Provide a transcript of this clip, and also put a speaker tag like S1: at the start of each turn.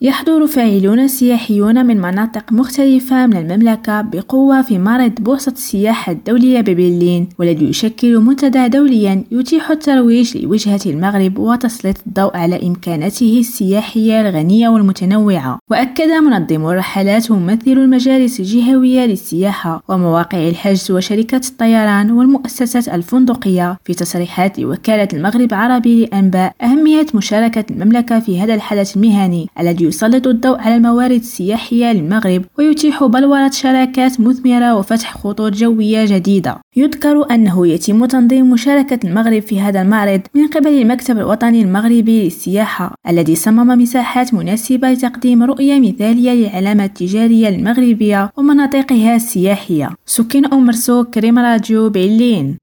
S1: يحضر فاعلون سياحيون من مناطق مختلفة من المملكة بقوة في معرض بورصة السياحة الدولية ببرلين والذي يشكل منتدى دوليا يتيح الترويج لوجهة المغرب وتسليط الضوء على إمكاناته السياحية الغنية والمتنوعة. وأكد منظم الرحلات وممثل المجالس الجهوية للسياحة ومواقع الحجز وشركات الطيران والمؤسسات الفندقية في تصريحات لوكالة المغرب العربي للأنباء أهمية مشاركة المملكة في هذا الحدث المهني الذي يسلط الضوء على الموارد السياحية للمغرب ويتيح بلورة شراكات مثمرة وفتح خطوط جوية جديدة. يذكر أنه يتم تنظيم مشاركة المغرب في هذا المعرض من قبل المكتب الوطني المغربي للسياحة الذي صمم مساحات مناسبة لتقديم رؤية مثالية للعلامة التجارية المغربية ومناطقها السياحية. سكين أم مرسوك كريم راديو بعلين